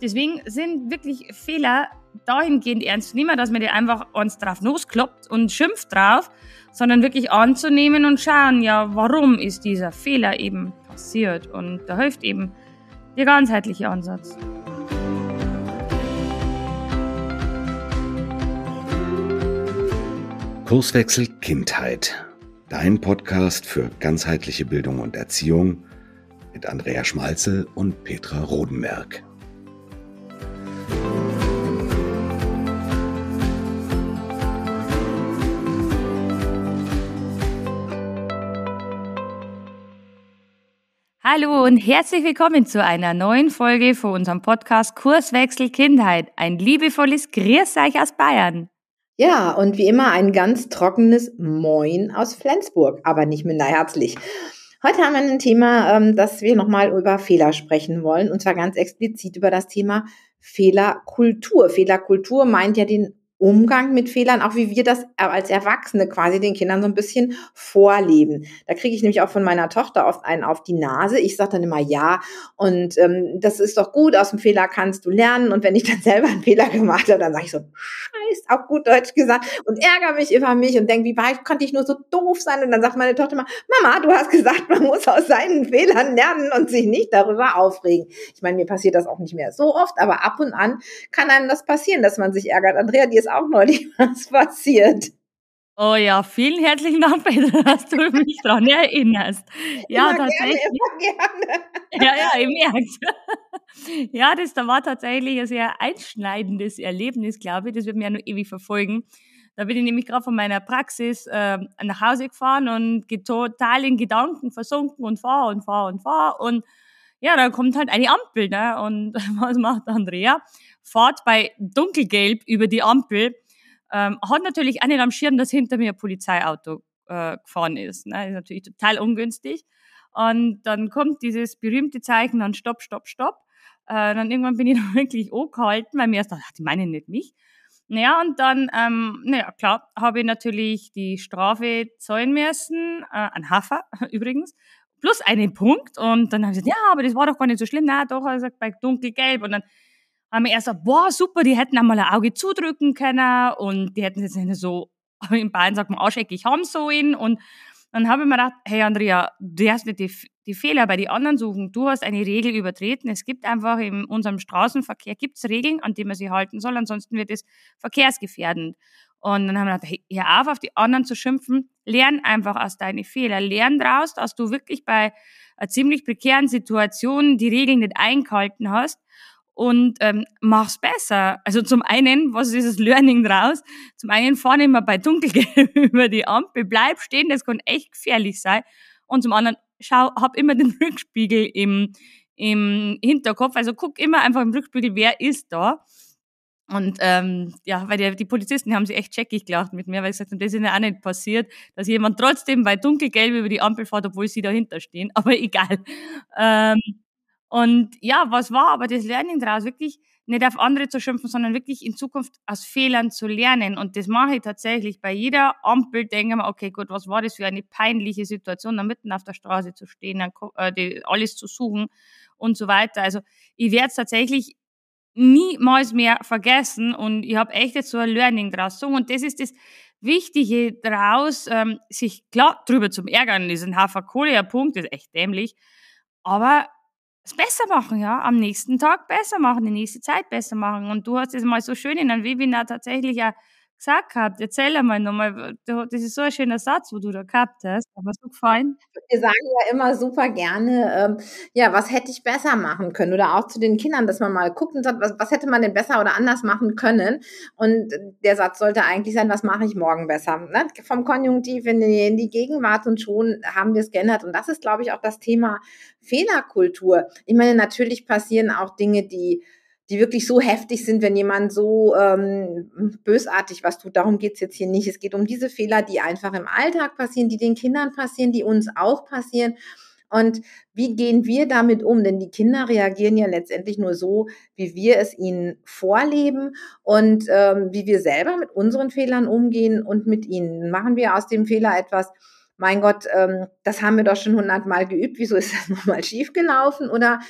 deswegen sind wirklich Fehler dahingehend ernst zu nehmen, dass man die einfach uns drauf loskloppt und schimpft drauf, sondern wirklich anzunehmen und schauen, ja, warum ist dieser Fehler eben passiert? Und da hilft eben der ganzheitliche Ansatz. Kurswechsel Kindheit. Dein Podcast für ganzheitliche Bildung und Erziehung mit Andrea Schmalzel und Petra Rodenberg. Hallo und herzlich willkommen zu einer neuen Folge von unserem Podcast Kurswechsel Kindheit. Ein liebevolles Grüß euch aus Bayern. Ja, und wie immer ein ganz trockenes Moin aus Flensburg, aber nicht minder herzlich. Heute haben wir ein Thema, ähm, dass wir nochmal über Fehler sprechen wollen, und zwar ganz explizit über das Thema Fehlerkultur. Fehlerkultur meint ja den Umgang mit Fehlern, auch wie wir das als Erwachsene quasi den Kindern so ein bisschen vorleben. Da kriege ich nämlich auch von meiner Tochter oft einen auf die Nase. Ich sage dann immer ja und ähm, das ist doch gut, aus dem Fehler kannst du lernen. Und wenn ich dann selber einen Fehler gemacht habe, dann sage ich so, scheiß, auch gut Deutsch gesagt, und ärgere mich über mich und denke, wie weit konnte ich nur so doof sein? Und dann sagt meine Tochter immer, Mama, du hast gesagt, man muss aus seinen Fehlern lernen und sich nicht darüber aufregen. Ich meine, mir passiert das auch nicht mehr so oft, aber ab und an kann einem das passieren, dass man sich ärgert. Andrea, dir ist auch neulich was passiert. Oh ja, vielen herzlichen Dank, Peter, dass du mich daran erinnerst. Ja, immer tatsächlich. Gerne, gerne. Ja, ja, ich merke Ja, das da war tatsächlich ein sehr einschneidendes Erlebnis, glaube ich. Das wird mir ja noch ewig verfolgen. Da bin ich nämlich gerade von meiner Praxis äh, nach Hause gefahren und total in Gedanken versunken und fahr und fahr und fahr. Und ja, da kommt halt eine Ampel, ne? Und was macht Andrea? Fahrt bei dunkelgelb über die Ampel, ähm, hat natürlich auch nicht am Schirm, dass hinter mir ein Polizeiauto äh, gefahren ist. Ne? ist natürlich total ungünstig. Und dann kommt dieses berühmte Zeichen dann Stopp, Stopp, Stopp. Äh, dann irgendwann bin ich dann wirklich angehalten, weil mir erst dachte, die meinen nicht mich. Naja, und dann, ähm, naja, klar, habe ich natürlich die Strafe zahlen müssen, äh, an Hafer übrigens, plus einen Punkt. Und dann habe ich gesagt, ja, aber das war doch gar nicht so schlimm. Na, doch, er sagt, bei dunkelgelb. Und dann haben wir erst so, boah, super, die hätten einmal ein Auge zudrücken können und die hätten jetzt nicht so, in Bayern sagt man, arscheckig haben sollen. Und dann habe ich mir gedacht, hey Andrea, du hast nicht die, die Fehler bei den anderen suchen. Du hast eine Regel übertreten. Es gibt einfach in unserem Straßenverkehr gibt's Regeln, an die man sich halten soll, ansonsten wird es verkehrsgefährdend. Und dann haben wir gedacht, hey, hör auf, auf die anderen zu schimpfen. Lern einfach aus deinen Fehlern. Lern daraus, dass du wirklich bei einer ziemlich prekären Situation die Regeln nicht eingehalten hast und ähm, mach's besser. Also zum einen, was ist das Learning draus? Zum einen fahren immer bei Dunkelgelb über die Ampel, bleib stehen, das kann echt gefährlich sein. Und zum anderen, schau, hab immer den Rückspiegel im, im Hinterkopf. Also guck immer einfach im Rückspiegel, wer ist da. Und ähm, ja, weil die, die Polizisten haben sich echt checkig gelacht mit mir, weil ich gesagt habe, das ist ja auch nicht passiert, dass jemand trotzdem bei dunkelgelb über die Ampel fährt, obwohl sie dahinter stehen. Aber egal. Ähm, und ja, was war aber das Learning daraus? Wirklich nicht auf andere zu schimpfen, sondern wirklich in Zukunft aus Fehlern zu lernen. Und das mache ich tatsächlich bei jeder Ampel. Denke mir, okay, gut, was war das für eine peinliche Situation, da mitten auf der Straße zu stehen, äh, alles zu suchen und so weiter. Also ich werde es tatsächlich niemals mehr vergessen und ich habe echt jetzt so ein Learning draus. So, und das ist das Wichtige daraus, ähm, sich klar drüber zum Ärgern, ist ein Hafer Kohle, Punkt, ist echt dämlich. Aber es besser machen, ja, am nächsten Tag besser machen, die nächste Zeit besser machen. Und du hast es mal so schön in einem Webinar tatsächlich ja gesagt gehabt. Erzähl einmal nochmal, das ist so ein schöner Satz, wo du da gehabt hast, aber so gefallen. Wir sagen ja immer super gerne, ähm, ja, was hätte ich besser machen können? Oder auch zu den Kindern, dass man mal guckt und sagt, was, was hätte man denn besser oder anders machen können? Und der Satz sollte eigentlich sein, was mache ich morgen besser? Ne? Vom Konjunktiv in die, in die Gegenwart und schon haben wir es geändert. Und das ist, glaube ich, auch das Thema Fehlerkultur. Ich meine, natürlich passieren auch Dinge, die die wirklich so heftig sind, wenn jemand so ähm, bösartig was tut. Darum geht's jetzt hier nicht. Es geht um diese Fehler, die einfach im Alltag passieren, die den Kindern passieren, die uns auch passieren. Und wie gehen wir damit um? Denn die Kinder reagieren ja letztendlich nur so, wie wir es ihnen vorleben und ähm, wie wir selber mit unseren Fehlern umgehen und mit ihnen. Machen wir aus dem Fehler etwas, mein Gott, ähm, das haben wir doch schon hundertmal geübt, wieso ist das nochmal schiefgelaufen? Oder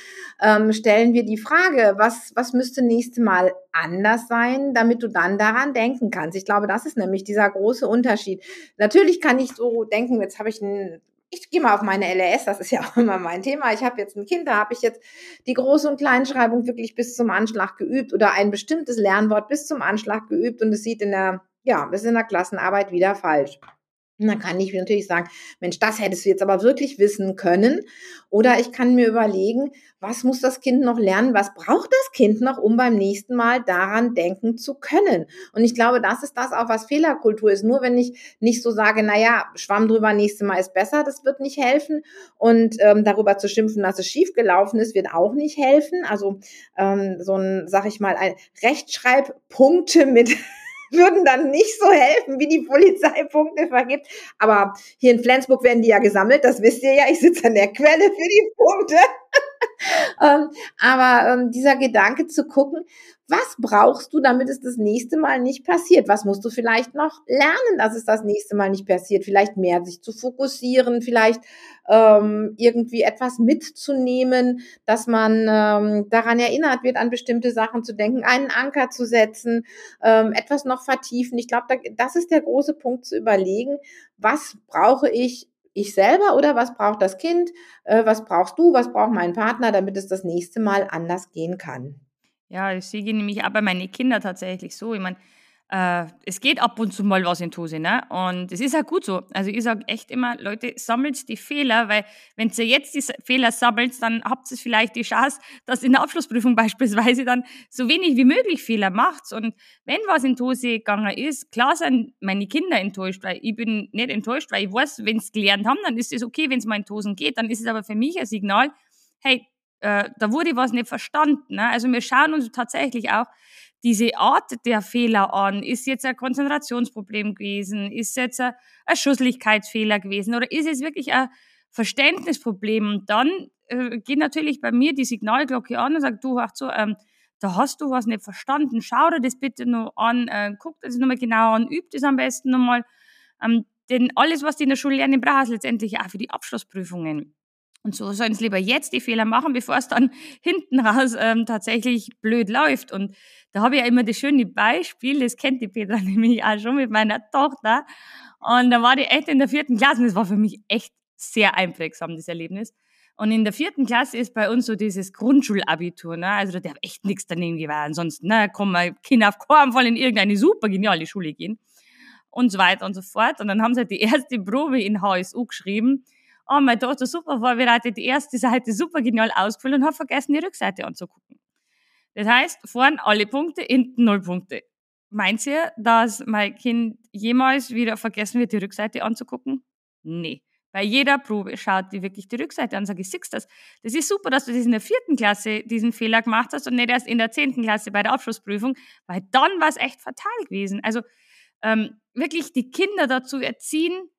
ähm, stellen wir die Frage, was, was müsste nächste Mal anders sein, damit du dann daran denken kannst? Ich glaube, das ist nämlich dieser große Unterschied. Natürlich kann ich so denken, jetzt habe ich ein ich gehe mal auf meine LRS, das ist ja auch immer mein Thema. Ich habe jetzt ein Kind, da habe ich jetzt die Groß- und Kleinschreibung wirklich bis zum Anschlag geübt oder ein bestimmtes Lernwort bis zum Anschlag geübt und es sieht in der, ja, ist in der Klassenarbeit wieder falsch. Und dann kann ich natürlich sagen, Mensch, das hättest du jetzt aber wirklich wissen können. Oder ich kann mir überlegen, was muss das Kind noch lernen? Was braucht das Kind noch, um beim nächsten Mal daran denken zu können? Und ich glaube, das ist das auch, was Fehlerkultur ist. Nur wenn ich nicht so sage, na ja, Schwamm drüber, nächstes Mal ist besser, das wird nicht helfen. Und ähm, darüber zu schimpfen, dass es schief gelaufen ist, wird auch nicht helfen. Also ähm, so ein, sag ich mal, ein Rechtschreibpunkte mit würden dann nicht so helfen, wie die Polizei Punkte vergibt. Aber hier in Flensburg werden die ja gesammelt, das wisst ihr ja. Ich sitze an der Quelle für die Punkte. Ähm, aber ähm, dieser Gedanke zu gucken, was brauchst du, damit es das nächste Mal nicht passiert? Was musst du vielleicht noch lernen, dass es das nächste Mal nicht passiert? Vielleicht mehr sich zu fokussieren, vielleicht ähm, irgendwie etwas mitzunehmen, dass man ähm, daran erinnert wird, an bestimmte Sachen zu denken, einen Anker zu setzen, ähm, etwas noch vertiefen. Ich glaube, da, das ist der große Punkt zu überlegen, was brauche ich ich selber oder was braucht das Kind? Äh, was brauchst du? Was braucht mein Partner, damit es das nächste Mal anders gehen kann? Ja, ich sehe nämlich auch bei meinen Kindern tatsächlich so. Ich meine, äh, es geht ab und zu mal was in Tose, ne? Und es ist auch gut so. Also ich sage echt immer, Leute, sammelt die Fehler, weil wenn ihr jetzt die Fehler sammelt, dann habt ihr vielleicht die Chance, dass in der Abschlussprüfung beispielsweise dann so wenig wie möglich Fehler macht. Und wenn was in Tose gegangen ist, klar sind meine Kinder enttäuscht, weil ich bin nicht enttäuscht, weil ich weiß, wenn sie gelernt haben, dann ist es okay, wenn es mal in Tosen geht. Dann ist es aber für mich ein Signal, hey, äh, da wurde was nicht verstanden. Ne? Also wir schauen uns tatsächlich auch diese Art der Fehler an. Ist jetzt ein Konzentrationsproblem gewesen? Ist jetzt ein, ein Schusslichkeitsfehler gewesen? Oder ist es wirklich ein Verständnisproblem? Und dann äh, geht natürlich bei mir die Signalglocke an und sagt, du, ach so, ähm, da hast du was nicht verstanden. Schau dir das bitte noch an, äh, guck dir das nochmal genau an, üb das am besten nochmal. Ähm, denn alles, was du in der Schule lernen, brauchst letztendlich auch für die Abschlussprüfungen. Und so sollen sie lieber jetzt die Fehler machen, bevor es dann hinten raus ähm, tatsächlich blöd läuft. Und da habe ich ja immer das schöne Beispiel, das kennt die Petra nämlich auch schon mit meiner Tochter. Und da war die echt in der vierten Klasse und das war für mich echt sehr einprägsam, das Erlebnis. Und in der vierten Klasse ist bei uns so dieses Grundschulabitur, ne? Also da darf echt nichts daneben gehen, ansonsten, ne, kommen wir Kinder auf keinen Fall in irgendeine super geniale Schule gehen. Und so weiter und so fort. Und dann haben sie halt die erste Probe in HSU geschrieben oh, meine Tochter super vorbereitet, die erste Seite super genial ausgefüllt und habe vergessen, die Rückseite anzugucken. Das heißt, vorne alle Punkte, hinten null Punkte. Meint ihr, dass mein Kind jemals wieder vergessen wird, die Rückseite anzugucken? Nee. Bei jeder Probe schaut die wirklich die Rückseite an, sage ich, siehst das. Das ist super, dass du das in der vierten Klasse diesen Fehler gemacht hast und nicht erst in der zehnten Klasse bei der Abschlussprüfung, weil dann war es echt fatal gewesen. Also ähm, wirklich die Kinder dazu erziehen,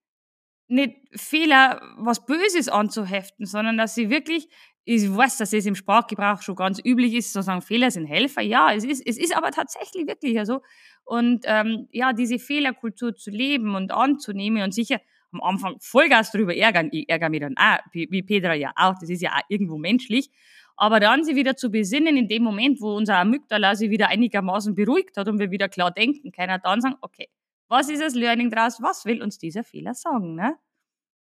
nicht Fehler, was Böses anzuheften, sondern dass sie wirklich, ich weiß, dass es im Sprachgebrauch schon ganz üblich ist, zu sagen, Fehler sind Helfer. Ja, es ist, es ist aber tatsächlich wirklich so. Und ähm, ja, diese Fehlerkultur zu leben und anzunehmen und sicher am Anfang Vollgas darüber ärgern. Ich ärgere mich dann auch, wie Petra ja auch, das ist ja auch irgendwo menschlich. Aber dann sie wieder zu besinnen, in dem Moment, wo unser Amygdala sich wieder einigermaßen beruhigt hat und wir wieder klar denken können, dann sagen, okay, was ist das Learning daraus? Was will uns dieser Fehler sagen? Ne?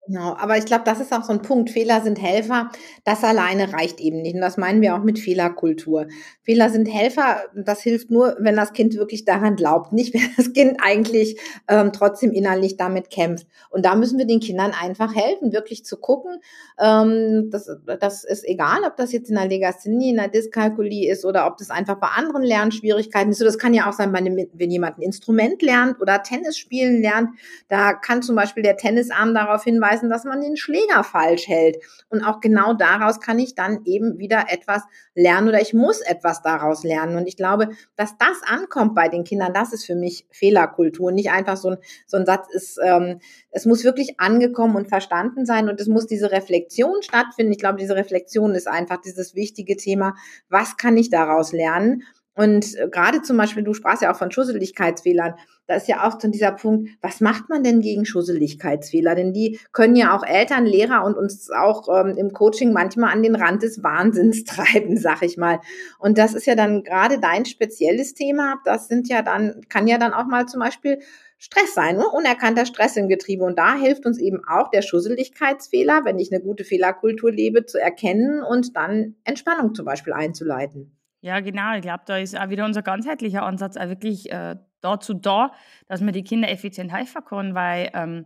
Genau, aber ich glaube, das ist auch so ein Punkt. Fehler sind Helfer. Das alleine reicht eben nicht. Und das meinen wir auch mit Fehlerkultur. Fehler sind Helfer. Das hilft nur, wenn das Kind wirklich daran glaubt. Nicht, wenn das Kind eigentlich ähm, trotzdem innerlich damit kämpft. Und da müssen wir den Kindern einfach helfen, wirklich zu gucken. Ähm, das, das ist egal, ob das jetzt in der Legasthenie, in der Dyskalkulie ist oder ob das einfach bei anderen Lernschwierigkeiten ist. So, das kann ja auch sein, wenn jemand ein Instrument lernt oder Tennis spielen lernt. Da kann zum Beispiel der Tennisarm darauf hinweisen, hinweisen, dass man den Schläger falsch hält. Und auch genau daraus kann ich dann eben wieder etwas lernen oder ich muss etwas daraus lernen. Und ich glaube, dass das ankommt bei den Kindern, das ist für mich Fehlerkultur. Nicht einfach so ein, so ein Satz ist, ähm, es muss wirklich angekommen und verstanden sein und es muss diese Reflexion stattfinden. Ich glaube, diese Reflexion ist einfach dieses wichtige Thema. Was kann ich daraus lernen? Und äh, gerade zum Beispiel, du sprachst ja auch von Schusseligkeitsfehlern. Da ist ja auch so dieser Punkt, was macht man denn gegen Schusseligkeitsfehler? Denn die können ja auch Eltern, Lehrer und uns auch ähm, im Coaching manchmal an den Rand des Wahnsinns treiben, sag ich mal. Und das ist ja dann gerade dein spezielles Thema. Das sind ja dann, kann ja dann auch mal zum Beispiel Stress sein, ne? unerkannter Stress im Getriebe. Und da hilft uns eben auch der Schusseligkeitsfehler, wenn ich eine gute Fehlerkultur lebe, zu erkennen und dann Entspannung zum Beispiel einzuleiten. Ja, genau. Ich glaube, da ist auch wieder unser ganzheitlicher Ansatz auch wirklich äh, dazu da, dass man die Kinder effizient helfen kann, weil ähm,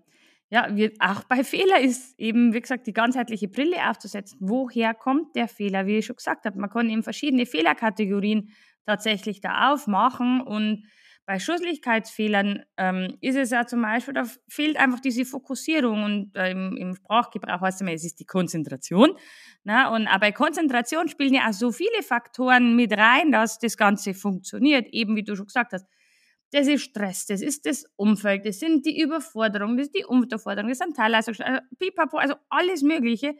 ja, wir, auch bei Fehler ist eben, wie gesagt, die ganzheitliche Brille aufzusetzen. Woher kommt der Fehler? Wie ich schon gesagt habe, man kann eben verschiedene Fehlerkategorien tatsächlich da aufmachen und bei Schusslichkeitsfehlern ähm, ist es ja zum Beispiel, da fehlt einfach diese Fokussierung und äh, im, im, Sprachgebrauch heißt es immer, es ist die Konzentration. Ne? Und aber bei Konzentration spielen ja auch so viele Faktoren mit rein, dass das Ganze funktioniert, eben wie du schon gesagt hast. Das ist Stress, das ist das Umfeld, das sind die Überforderungen, das ist die Unterforderung, das sind Teilleistungen, pipapo, also alles Mögliche.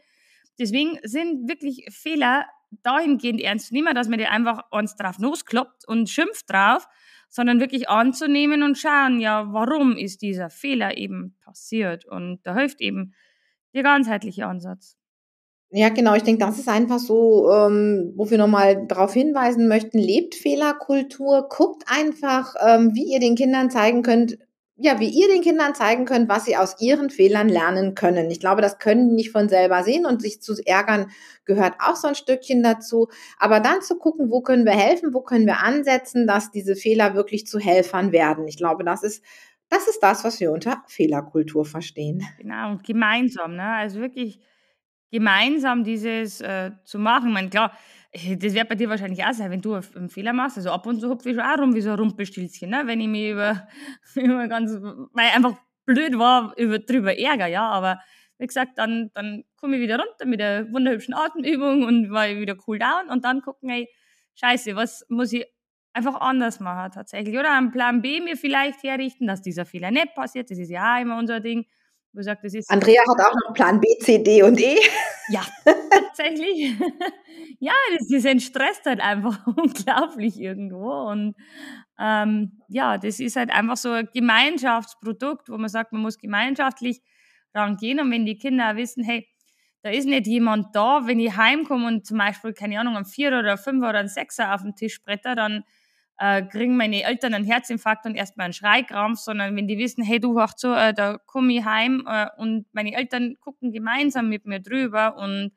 Deswegen sind wirklich Fehler dahingehend ernst zu nehmen, dass man die einfach uns drauf loskloppt und schimpft drauf, sondern wirklich anzunehmen und schauen, ja, warum ist dieser Fehler eben passiert? Und da hilft eben der ganzheitliche Ansatz. Ja, genau. Ich denke, das ist einfach so, ähm, wo wir nochmal darauf hinweisen möchten, lebt Fehlerkultur, guckt einfach, ähm, wie ihr den Kindern zeigen könnt, ja, wie ihr den Kindern zeigen könnt, was sie aus ihren Fehlern lernen können. Ich glaube, das können die nicht von selber sehen und sich zu ärgern gehört auch so ein Stückchen dazu. Aber dann zu gucken, wo können wir helfen, wo können wir ansetzen, dass diese Fehler wirklich zu Helfern werden. Ich glaube, das ist das ist das, was wir unter Fehlerkultur verstehen. Genau, und gemeinsam, ne? Also wirklich gemeinsam dieses äh, zu machen. Meine, klar, das wird bei dir wahrscheinlich auch sein, wenn du einen Fehler machst. Also ab und zu hupfe ich schon auch rum wie so ein Rumpelstilzchen, ne? wenn ich mich über, über ganz, weil einfach blöd war, über, drüber ärger, ja. Aber wie gesagt, dann, dann komme ich wieder runter mit der wunderhübschen Atemübung und war wieder cool down und dann gucken, ey, scheiße, was muss ich einfach anders machen tatsächlich. Oder einen Plan B mir vielleicht herrichten, dass dieser Fehler nicht passiert. Das ist ja auch immer unser Ding. Wo sagt, das ist Andrea hat auch noch Plan B, C, D und E. Ja, tatsächlich. ja, das, das entstresst halt einfach unglaublich irgendwo. Und ähm, ja, das ist halt einfach so ein Gemeinschaftsprodukt, wo man sagt, man muss gemeinschaftlich rangehen. Und wenn die Kinder wissen, hey, da ist nicht jemand da, wenn ich heimkomme und zum Beispiel, keine Ahnung, ein Vierer oder ein Fünfer oder ein Sechser auf dem Tisch bretter, dann äh, kriegen meine Eltern einen Herzinfarkt und erstmal einen Schreikrampf, sondern wenn die wissen, hey, du wach zu, äh, da komme ich heim äh, und meine Eltern gucken gemeinsam mit mir drüber und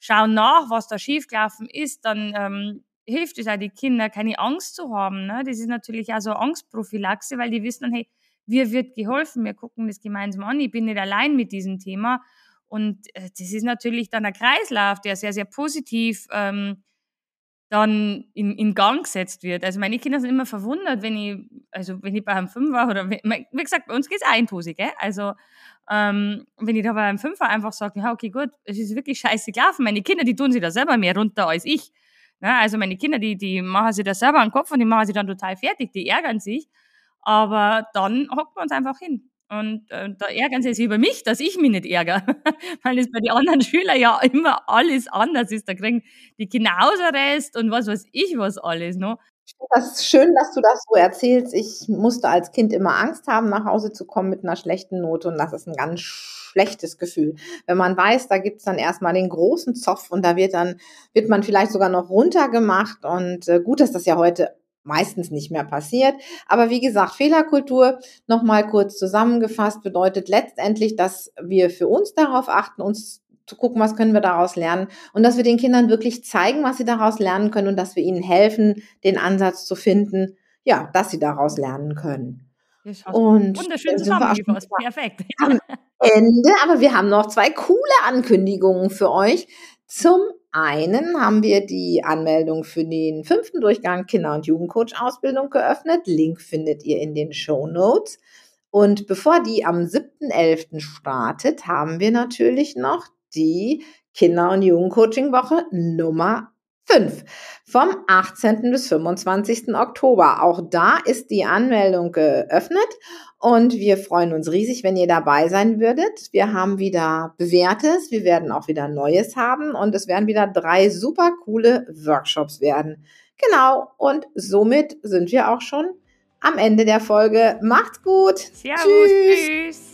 schauen nach, was da schiefgelaufen ist, dann ähm, hilft es auch die Kinder, keine Angst zu haben. Ne? Das ist natürlich auch so Angstprophylaxe, weil die wissen dann, hey, mir wird geholfen, wir gucken das gemeinsam an, ich bin nicht allein mit diesem Thema. Und äh, das ist natürlich dann ein Kreislauf, der sehr, sehr positiv ähm, dann in, in Gang gesetzt wird. Also meine Kinder sind immer verwundert, wenn ich, also wenn ich bei einem Fünfer oder wie gesagt, bei uns geht es eintosig, gell? Also ähm, wenn ich da bei einem Fünfer einfach sage, ja, okay, gut, es ist wirklich scheiße gelaufen. Meine Kinder, die tun sich da selber mehr runter als ich. Ja, also meine Kinder, die, die machen sich da selber einen Kopf und die machen sich dann total fertig, die ärgern sich. Aber dann hocken wir uns einfach hin. Und äh, da ärgern sie sich über mich, dass ich mich nicht ärgere. Weil es bei den anderen Schülern ja immer alles anders ist. Da kriegen die Kinder Hausarrest und was weiß ich was alles noch. Das schön, dass du das so erzählst. Ich musste als Kind immer Angst haben, nach Hause zu kommen mit einer schlechten Note und das ist ein ganz schlechtes Gefühl. Wenn man weiß, da gibt's dann erstmal den großen Zopf und da wird dann, wird man vielleicht sogar noch runtergemacht und äh, gut, dass das ja heute meistens nicht mehr passiert. Aber wie gesagt, Fehlerkultur, nochmal kurz zusammengefasst, bedeutet letztendlich, dass wir für uns darauf achten, uns zu gucken, was können wir daraus lernen und dass wir den Kindern wirklich zeigen, was sie daraus lernen können und dass wir ihnen helfen, den Ansatz zu finden, ja, dass sie daraus lernen können. Und wunderschön zusammengefasst, perfekt. Am Ende, aber wir haben noch zwei coole Ankündigungen für euch. Zum einen haben wir die Anmeldung für den fünften Durchgang Kinder- und Jugendcoach-Ausbildung geöffnet. Link findet ihr in den Show Notes. Und bevor die am 7.11. startet, haben wir natürlich noch die Kinder- und Jugendcoaching-Woche Nummer 5 vom 18. bis 25. Oktober. Auch da ist die Anmeldung geöffnet und wir freuen uns riesig, wenn ihr dabei sein würdet. Wir haben wieder bewährtes, wir werden auch wieder Neues haben und es werden wieder drei super coole Workshops werden. Genau, und somit sind wir auch schon am Ende der Folge. Macht's gut. Servus, tschüss. tschüss.